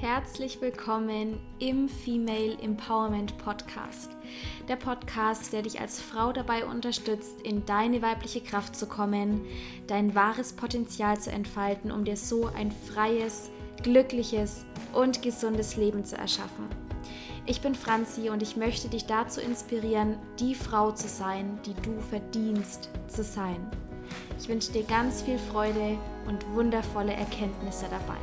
Herzlich willkommen im Female Empowerment Podcast. Der Podcast, der dich als Frau dabei unterstützt, in deine weibliche Kraft zu kommen, dein wahres Potenzial zu entfalten, um dir so ein freies, glückliches und gesundes Leben zu erschaffen. Ich bin Franzi und ich möchte dich dazu inspirieren, die Frau zu sein, die du verdienst zu sein. Ich wünsche dir ganz viel Freude und wundervolle Erkenntnisse dabei.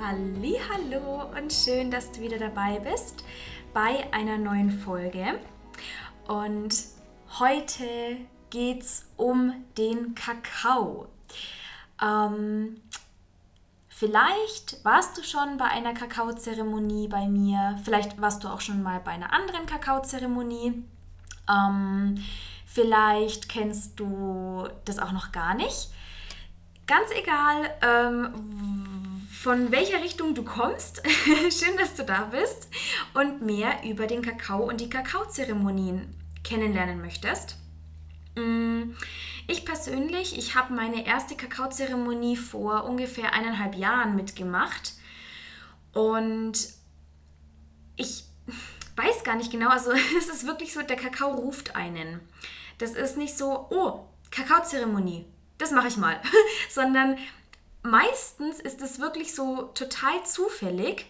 Hallo und schön, dass du wieder dabei bist bei einer neuen Folge. Und heute geht es um den Kakao. Ähm, vielleicht warst du schon bei einer Kakaozeremonie bei mir, vielleicht warst du auch schon mal bei einer anderen Kakaozeremonie. Ähm, vielleicht kennst du das auch noch gar nicht. Ganz egal, ähm, von welcher Richtung du kommst. Schön, dass du da bist und mehr über den Kakao und die Kakaozeremonien kennenlernen möchtest. Mm, ich persönlich, ich habe meine erste Kakaozeremonie vor ungefähr eineinhalb Jahren mitgemacht und ich weiß gar nicht genau, also es ist wirklich so, der Kakao ruft einen. Das ist nicht so, oh, Kakaozeremonie, das mache ich mal, sondern meistens ist es wirklich so total zufällig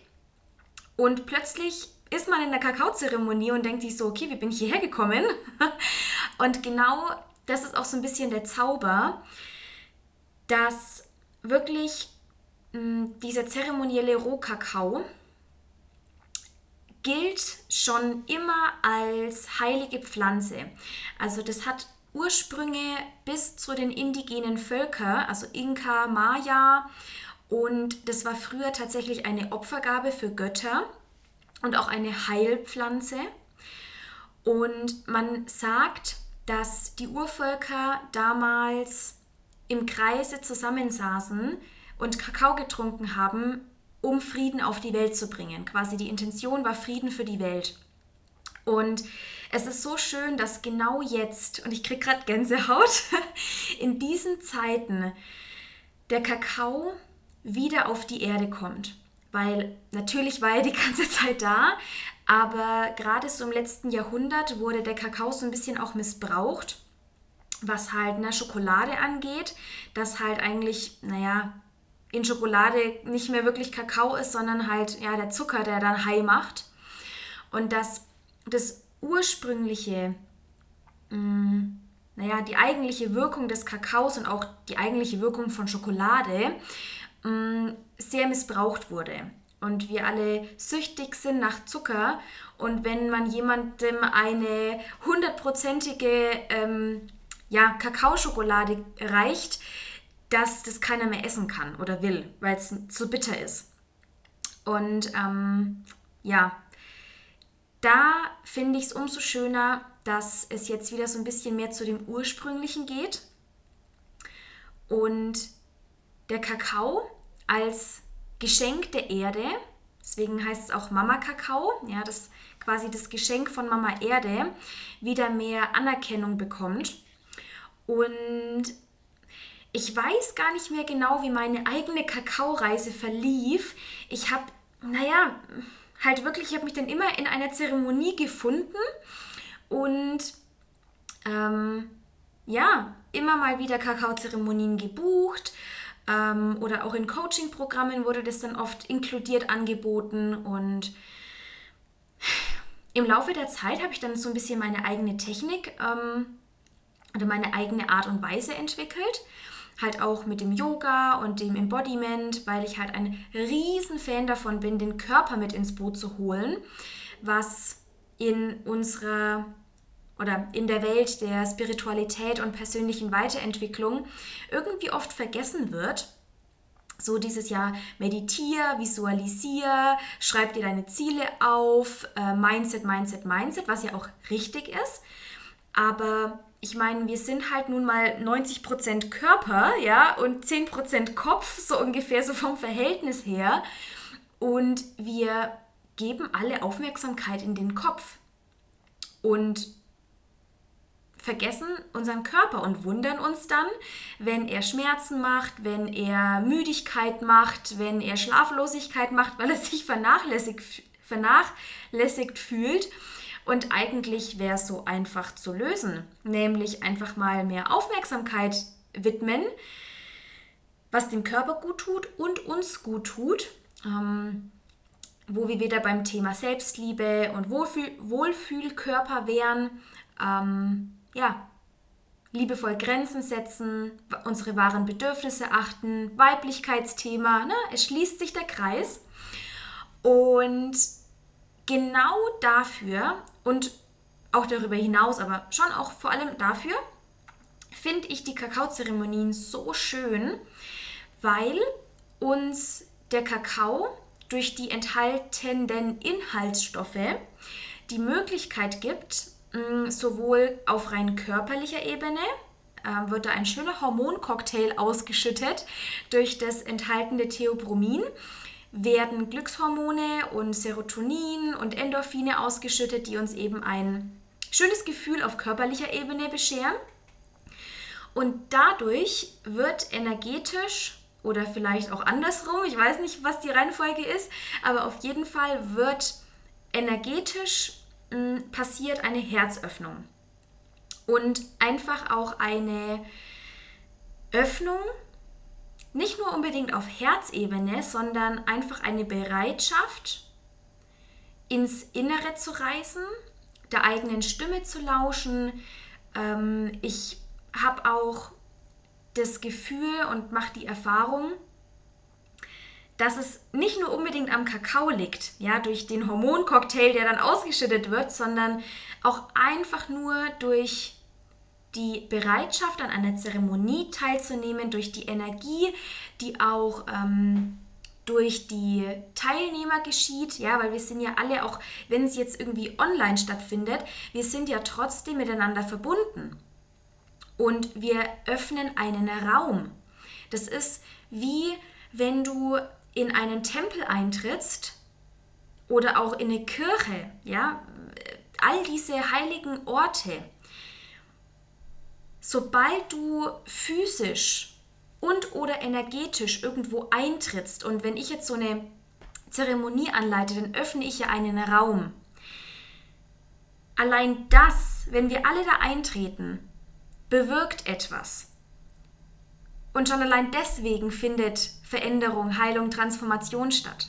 und plötzlich ist man in der Kakaozeremonie und denkt sich so, okay, wie bin ich hierher gekommen? und genau das ist auch so ein bisschen der Zauber, dass wirklich mh, hm, dieser zeremonielle Rohkakao gilt schon immer als heilige Pflanze. Also das hat Ursprünge bis zu den indigenen Völkern, also Inka, Maya. Und das war früher tatsächlich eine Opfergabe für Götter und auch eine Heilpflanze. Und man sagt, dass die Urvölker damals im Kreise zusammensaßen und Kakao getrunken haben, um Frieden auf die Welt zu bringen. Quasi die Intention war Frieden für die Welt. Und es ist so schön, dass genau jetzt, und ich kriege gerade Gänsehaut, in diesen Zeiten der Kakao wieder auf die Erde kommt. Weil natürlich war er die ganze Zeit da, aber gerade so im letzten Jahrhundert wurde der Kakao so ein bisschen auch missbraucht, was halt eine Schokolade angeht, dass halt eigentlich, naja, in Schokolade nicht mehr wirklich Kakao ist, sondern halt ja der Zucker, der dann high macht. Und dass das ursprüngliche, mh, mm, naja, die eigentliche Wirkung des Kakaos und auch die eigentliche Wirkung von Schokolade mh, mm, sehr missbraucht wurde. Und wir alle süchtig sind nach Zucker. Und wenn man jemandem eine hundertprozentige ähm, ja, Kakaoschokolade reicht, dass das keiner mehr essen kann oder will, weil es zu bitter ist. Und ähm, ja, da finde ich es umso schöner, dass es jetzt wieder so ein bisschen mehr zu dem Ursprünglichen geht. Und der Kakao als Geschenk der Erde, deswegen heißt es auch Mama Kakao, ja, das quasi das Geschenk von Mama Erde, wieder mehr Anerkennung bekommt. Und ich weiß gar nicht mehr genau, wie meine eigene Kakaoreise verlief. Ich habe, naja, halt wirklich, ich habe mich dann immer in einer Zeremonie gefunden und ähm, ja, immer mal wieder Kakaozeremonien gebucht ähm, oder auch in Coaching-Programmen wurde das dann oft inkludiert angeboten und im Laufe der Zeit habe ich dann so ein bisschen meine eigene Technik ähm, oder meine eigene Art und Weise entwickelt halt auch mit dem Yoga und dem Embodiment, weil ich halt ein riesen Fan davon bin, den Körper mit ins Boot zu holen, was in unserer oder in der Welt der Spiritualität und persönlichen Weiterentwicklung irgendwie oft vergessen wird. So dieses Jahr meditier, visualisier, schreib dir deine Ziele auf, äh, Mindset, Mindset, Mindset, was ja auch richtig ist. Aber ich meine, wir sind halt nun mal 90% Körper, ja, und 10% Kopf, so ungefähr, so vom Verhältnis her. Und wir geben alle Aufmerksamkeit in den Kopf und vergessen unseren Körper und wundern uns dann, wenn er Schmerzen macht, wenn er Müdigkeit macht, wenn er Schlaflosigkeit macht, weil er sich vernachlässigt, vernachlässigt fühlt. Und eigentlich wäre es so einfach zu lösen, nämlich einfach mal mehr Aufmerksamkeit widmen, was dem Körper gut tut und uns gut tut. Ähm, wo wir wieder beim Thema Selbstliebe und Wohlfühl Wohlfühlkörper wären. Ähm, ja, liebevoll Grenzen setzen, unsere wahren Bedürfnisse achten, Weiblichkeitsthema, ne? es schließt sich der Kreis. Und genau dafür und auch darüber hinaus, aber schon auch vor allem dafür, finde ich die Kakaozeremonien so schön, weil uns der Kakao durch die enthaltenen Inhaltsstoffe die Möglichkeit gibt, mm, sowohl auf rein körperlicher Ebene ähm, wird da ein schöner Hormoncocktail ausgeschüttet durch das enthaltene Theobromin werden Glückshormone und Serotonin und Endorphine ausgeschüttet, die uns eben ein schönes Gefühl auf körperlicher Ebene bescheren. Und dadurch wird energetisch oder vielleicht auch andersrum, ich weiß nicht, was die Reihenfolge ist, aber auf jeden Fall wird energetisch mh, hm, passiert eine Herzöffnung und einfach auch eine Öffnung, nicht nur unbedingt auf Herzebene, sondern einfach eine Bereitschaft, ins Innere zu reisen, der eigenen Stimme zu lauschen. Ähm, ich habe auch das Gefühl und mache die Erfahrung, dass es nicht nur unbedingt am Kakao liegt, ja, durch den Hormoncocktail, der dann ausgeschüttet wird, sondern auch einfach nur durch die Bereitschaft an einer Zeremonie teilzunehmen, durch die Energie, die auch ähm, durch die Teilnehmer geschieht, ja, weil wir sind ja alle auch, wenn es jetzt irgendwie online stattfindet, wir sind ja trotzdem miteinander verbunden und wir öffnen einen Raum. Das ist wie wenn du in einen Tempel eintrittst oder auch in eine Kirche, ja, all diese heiligen Orte. Sobald du physisch und oder energetisch irgendwo eintrittst und wenn ich jetzt so eine Zeremonie anleite, dann öffne ich ja einen Raum. Allein das, wenn wir alle da eintreten, bewirkt etwas. Und schon allein deswegen findet Veränderung, Heilung, Transformation statt.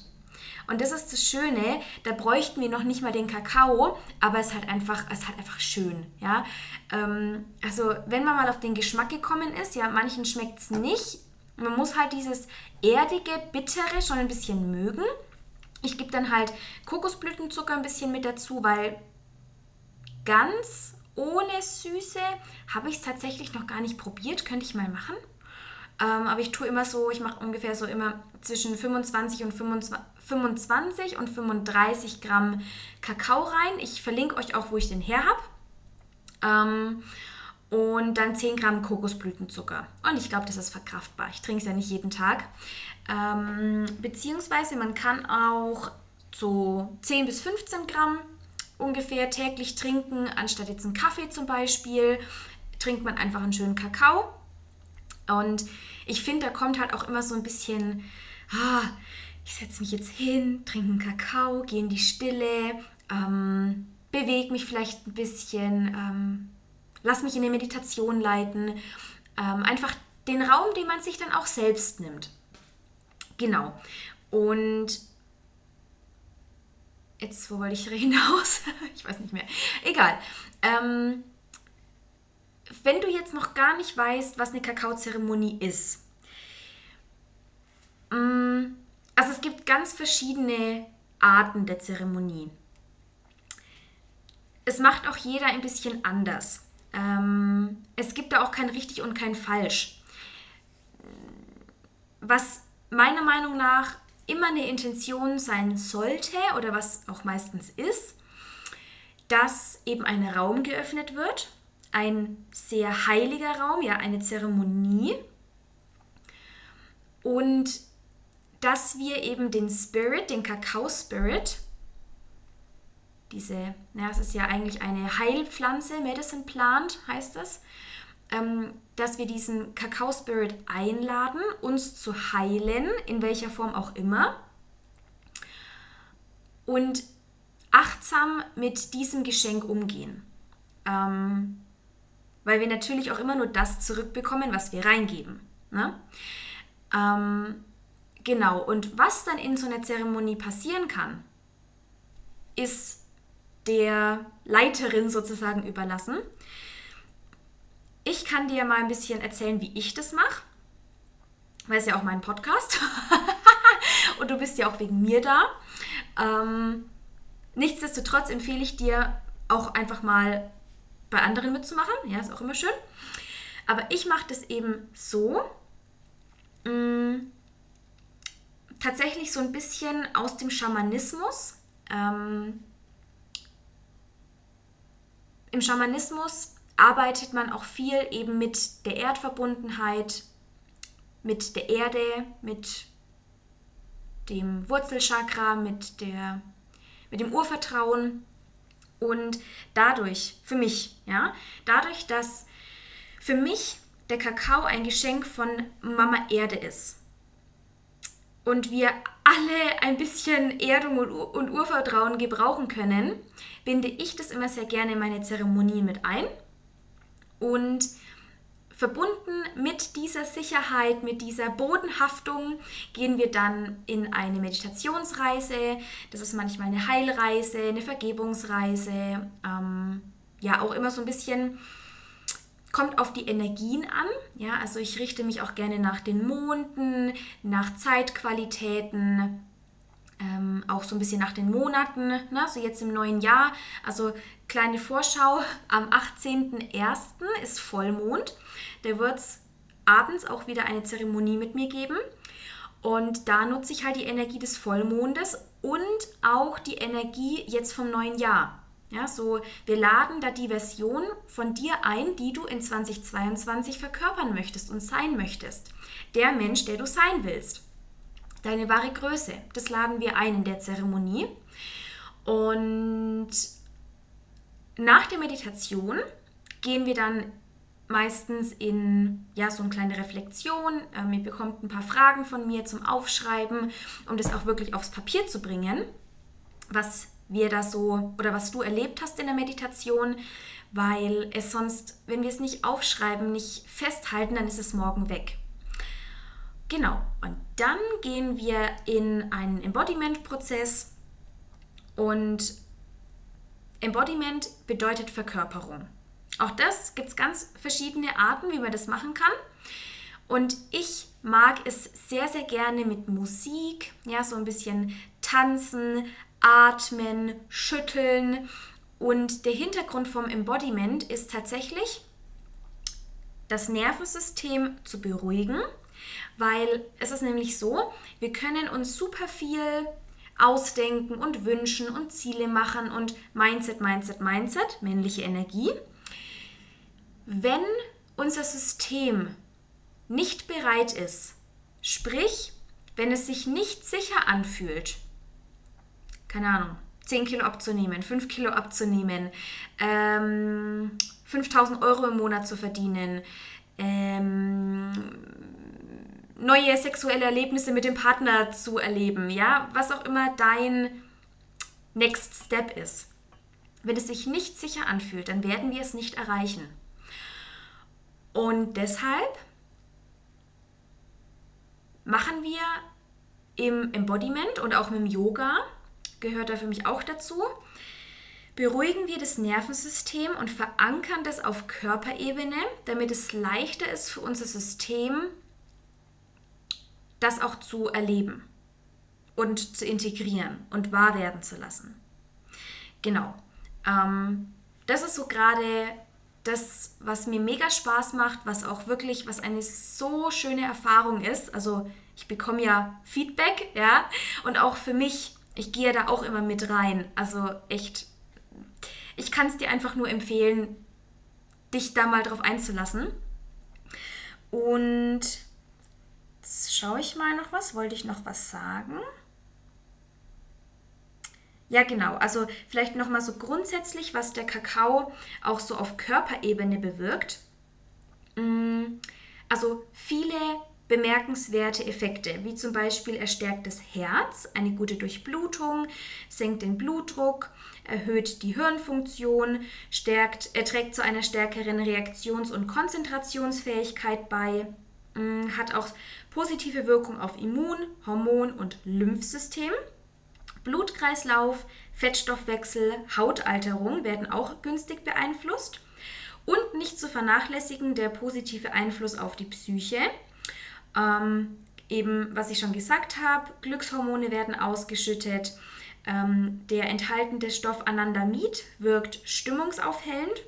Und das ist das Schöne, da bräuchten wir noch nicht mal den Kakao, aber es ist halt einfach, es ist halt einfach schön. Ja? Ähm, also wenn man mal auf den Geschmack gekommen ist, ja, manchen schmeckt es nicht. Man muss halt dieses erdige, bittere schon ein bisschen mögen. Ich gebe dann halt Kokosblütenzucker ein bisschen mit dazu, weil ganz ohne Süße habe ich es tatsächlich noch gar nicht probiert. Könnte ich mal machen. Ähm, aber ich tue immer so, ich mache ungefähr so immer zwischen 25 und 25, 25 und 35 Gramm Kakao rein. Ich verlinke euch auch, wo ich den her habe. Ähm, und dann 10 Gramm Kokosblütenzucker. Und ich glaube, das ist verkraftbar. Ich trinke es ja nicht jeden Tag. Ähm, beziehungsweise man kann auch so 10 bis 15 Gramm ungefähr täglich trinken, anstatt jetzt einen Kaffee zum Beispiel, trinkt man einfach einen schönen Kakao. Und ich finde, da kommt halt auch immer so ein bisschen, ah, ich setze mich jetzt hin, trinke einen Kakao, gehe in die Stille, ähm, bewege mich vielleicht ein bisschen, ähm, lass mich in die Meditation leiten. Ähm, einfach den Raum, den man sich dann auch selbst nimmt. Genau. Und jetzt, wo wollte ich hinaus? ich weiß nicht mehr. Egal. Ähm, wenn du jetzt noch gar nicht weißt, was eine Kakaozeremonie ist, mm, also es gibt ganz verschiedene Arten der Zeremonie. Es macht auch jeder ein bisschen anders. Ähm, es gibt da auch kein richtig und kein falsch. Was meiner Meinung nach immer eine Intention sein sollte oder was auch meistens ist, dass eben ein Raum geöffnet wird, ein sehr heiliger Raum, ja, eine Zeremonie und dass wir eben den Spirit, den Kakao-Spirit, diese, ja, es ist ja eigentlich eine Heilpflanze, Medicine Plant heißt es, ähm, dass wir diesen Kakao-Spirit einladen, uns zu heilen, in welcher Form auch immer. Und achtsam mit diesem Geschenk umgehen. Ähm, weil wir natürlich auch immer nur das zurückbekommen, was wir reingeben. Ne? Ähm, genau, und was dann in so einer Zeremonie passieren kann, ist der Leiterin sozusagen überlassen. Ich kann dir mal ein bisschen erzählen, wie ich das mache, weil es ja auch mein Podcast und du bist ja auch wegen mir da. Ähm, nichtsdestotrotz empfehle ich dir auch einfach mal bei anderen mitzumachen. Ja, ist auch immer schön. Aber ich mache das eben so. Mh, mm, tatsächlich so ein bisschen aus dem Schamanismus. Ähm, Im Schamanismus arbeitet man auch viel eben mit der Erdverbundenheit, mit der Erde, mit dem Wurzelchakra, mit, der, mit dem Urvertrauen. Und dadurch, für mich, ja, dadurch, dass für mich der Kakao ein Geschenk von Mama Erde ist und wir alle ein bisschen Erdung und, Ur und Urvertrauen gebrauchen können, binde ich das immer sehr gerne in meine Zeremonien mit ein. Und Verbunden mit dieser Sicherheit, mit dieser Bodenhaftung gehen wir dann in eine Meditationsreise. Das ist manchmal eine Heilreise, eine Vergebungsreise. Ähm, ja, auch immer so ein bisschen kommt auf die Energien an. Ja, also ich richte mich auch gerne nach den Monden, nach Zeitqualitäten, ähm, auch so ein bisschen nach den Monaten. Ne? So jetzt im neuen Jahr. Also kleine Vorschau: Am 18.01. ist Vollmond. Da wird es abends auch wieder eine Zeremonie mit mir geben. Und da nutze ich halt die Energie des Vollmondes und auch die Energie jetzt vom neuen Jahr. Ja, so wir laden da die Version von dir ein, die du in 2022 verkörpern möchtest und sein möchtest. Der Mensch, der du sein willst. Deine wahre Größe. Das laden wir ein in der Zeremonie. Und nach der Meditation gehen wir dann meistens in ja, so eine kleine Reflexion. Ähm, ihr bekommt ein paar Fragen von mir zum Aufschreiben, um das auch wirklich aufs Papier zu bringen, was wir da so oder was du erlebt hast in der Meditation, weil es sonst, wenn wir es nicht aufschreiben, nicht festhalten, dann ist es morgen weg. Genau, und dann gehen wir in einen Embodiment-Prozess und Embodiment bedeutet Verkörperung. Auch das gibt es ganz verschiedene Arten, wie man das machen kann. Und ich mag es sehr, sehr gerne mit Musik, ja, so ein bisschen tanzen, atmen, schütteln. Und der Hintergrund vom Embodiment ist tatsächlich, das Nervensystem zu beruhigen, weil es ist nämlich so, wir können uns super viel ausdenken und wünschen und Ziele machen und Mindset, Mindset, Mindset, männliche Energie. Wenn unser System nicht bereit ist, sprich, wenn es sich nicht sicher anfühlt, keine Ahnung, 10 Kilo abzunehmen, 5 Kilo abzunehmen, ähm, 5000 Euro im Monat zu verdienen, ähm, neue sexuelle Erlebnisse mit dem Partner zu erleben, ja, was auch immer dein Next Step ist. Wenn es sich nicht sicher anfühlt, dann werden wir es nicht erreichen. Und deshalb machen wir im Embodiment und auch mit dem Yoga, gehört da für mich auch dazu, beruhigen wir das Nervensystem und verankern das auf Körperebene, damit es leichter ist für unser System, das auch zu erleben und zu integrieren und wahr werden zu lassen. Genau. Ähm, das ist so gerade das, was mir mega Spaß macht, was auch wirklich, was eine so schöne Erfahrung ist. Also ich bekomme ja Feedback, ja, und auch für mich, ich gehe da auch immer mit rein. Also echt, ich kann es dir einfach nur empfehlen, dich da mal drauf einzulassen. Und jetzt schaue ich mal noch was. Wollte ich noch was sagen? Ja, genau. Also vielleicht nochmal so grundsätzlich, was der Kakao auch so auf Körperebene bewirkt. Mm, also viele bemerkenswerte Effekte, wie zum Beispiel er stärkt das Herz, eine gute Durchblutung, senkt den Blutdruck, erhöht die Hirnfunktion, stärkt, er trägt zu einer stärkeren Reaktions- und Konzentrationsfähigkeit bei, mm, hat auch positive Wirkung auf Immun-, Hormon- und Lymphsystem. Blutkreislauf, Fettstoffwechsel, Hautalterung werden auch günstig beeinflusst. Und nicht zu vernachlässigen der positive Einfluss auf die Psyche. Ähm, eben, was ich schon gesagt habe, Glückshormone werden ausgeschüttet. Ähm, der enthaltene Stoff Anandamid wirkt stimmungsaufhellend.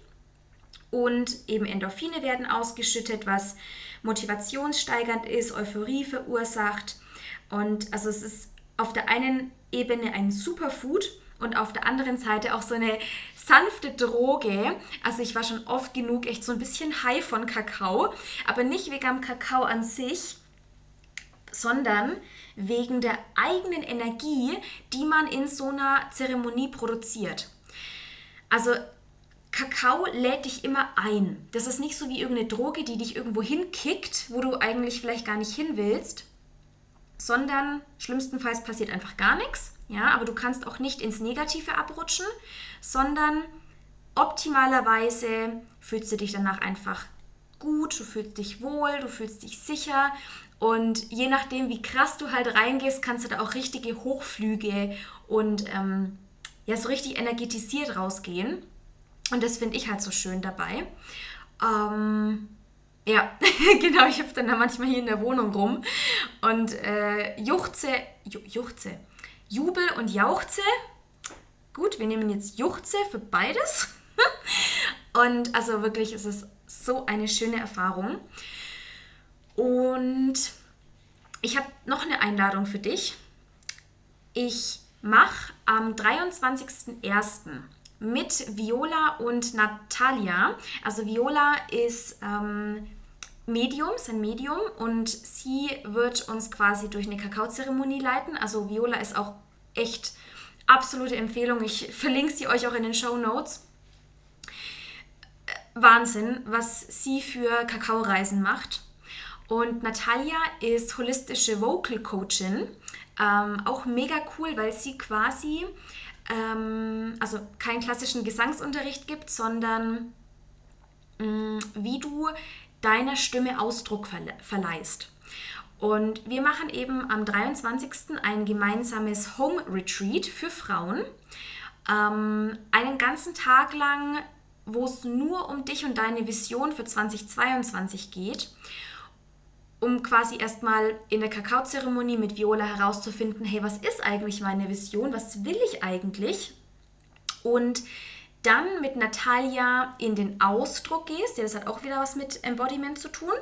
Und eben Endorphine werden ausgeschüttet, was motivationssteigernd ist, Euphorie verursacht. Und also es ist auf der einen Ebene ein Superfood und auf der anderen Seite auch so eine sanfte Droge. Also ich war schon oft genug echt so ein bisschen high von Kakao, aber nicht wegen am Kakao an sich, sondern wegen der eigenen Energie, die man in so einer Zeremonie produziert. Also Kakao lädt dich immer ein. Das ist nicht so wie irgendeine Droge, die dich irgendwo hinkickt, wo du eigentlich vielleicht gar nicht hin willst, sondern schlimmstenfalls passiert einfach gar nichts. Ja, aber du kannst auch nicht ins Negative abrutschen, sondern optimalerweise fühlst du dich danach einfach gut, du fühlst dich wohl, du fühlst dich sicher und je nachdem, wie krass du halt reingehst, kannst du da auch richtige Hochflüge und ähm, ja, so richtig energetisiert rausgehen. Und das finde ich halt so schön dabei. Ähm, ja, genau, ich hüpfe dann da manchmal hier in der Wohnung rum und äh, juchze, ju, juchze, jubel und jauchze. Gut, wir nehmen jetzt Juchze für beides. und also wirklich ist es so eine schöne Erfahrung. Und ich habe noch eine Einladung für dich. Ich mache am 23.01 mit Viola und Natalia. Also Viola ist ähm, Medium, ist ein Medium und sie wird uns quasi durch eine Kakaozeremonie leiten. Also Viola ist auch echt absolute Empfehlung. Ich verlinke sie euch auch in den Show Notes. Wahnsinn, was sie für Kakaoreisen macht. Und Natalia ist holistische Vocal Coachin. Ähm, auch mega cool, weil sie quasi ähm, also keinen klassischen Gesangsunterricht gibt, sondern mh, mm, wie du deiner Stimme Ausdruck verle verleihst. Und wir machen eben am 23. ein gemeinsames Home Retreat für Frauen. Ähm, einen ganzen Tag lang, wo es nur um dich und deine Vision für 2022 geht um quasi erstmal in der Kakaozeremonie mit Viola herauszufinden, hey, was ist eigentlich meine Vision, was will ich eigentlich? Und dann mit Natalia in den Ausdruck gehst, ja, das hat auch wieder was mit Embodiment zu tun.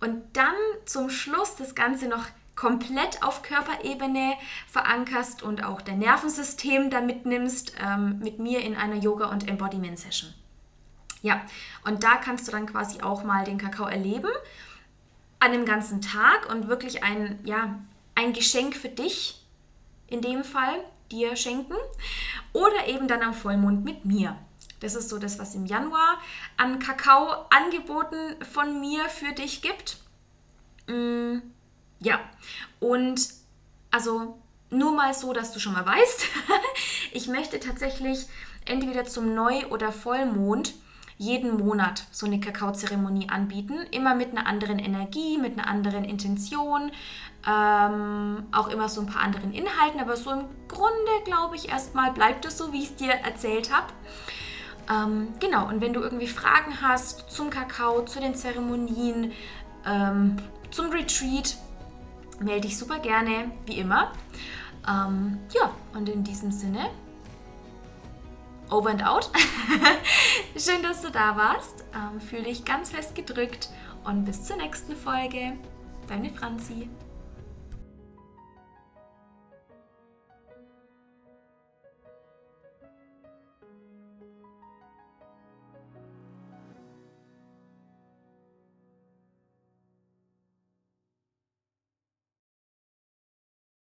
Und dann zum Schluss das Ganze noch komplett auf Körperebene verankerst und auch dein Nervensystem da mitnimmst ähm, mit mir in einer Yoga- und Embodiment-Session. Ja, und da kannst du dann quasi auch mal den Kakao erleben an dem ganzen Tag und wirklich ein, ja, ein Geschenk für dich in dem Fall dir schenken oder eben dann am Vollmond mit mir. Das ist so das, was im Januar an Kakao angeboten von mir für dich gibt. Mm, ja, und also nur mal so, dass du schon mal weißt, ich möchte tatsächlich entweder zum Neu- oder Vollmond jeden Monat so eine Kakaozeremonie anbieten, immer mit einer anderen Energie, mit einer anderen Intention, ähm, auch immer so ein paar anderen Inhalten, aber so im Grunde glaube ich erstmal bleibt es so, wie ich es dir erzählt habe. Ähm, genau, und wenn du irgendwie Fragen hast zum Kakao, zu den Zeremonien, ähm, zum Retreat, melde dich super gerne, wie immer. Ähm, ja, und in diesem Sinne over and out. Schön, dass du da warst. Ähm, fühl dich ganz fest gedrückt und bis zur nächsten Folge. Deine Franzi.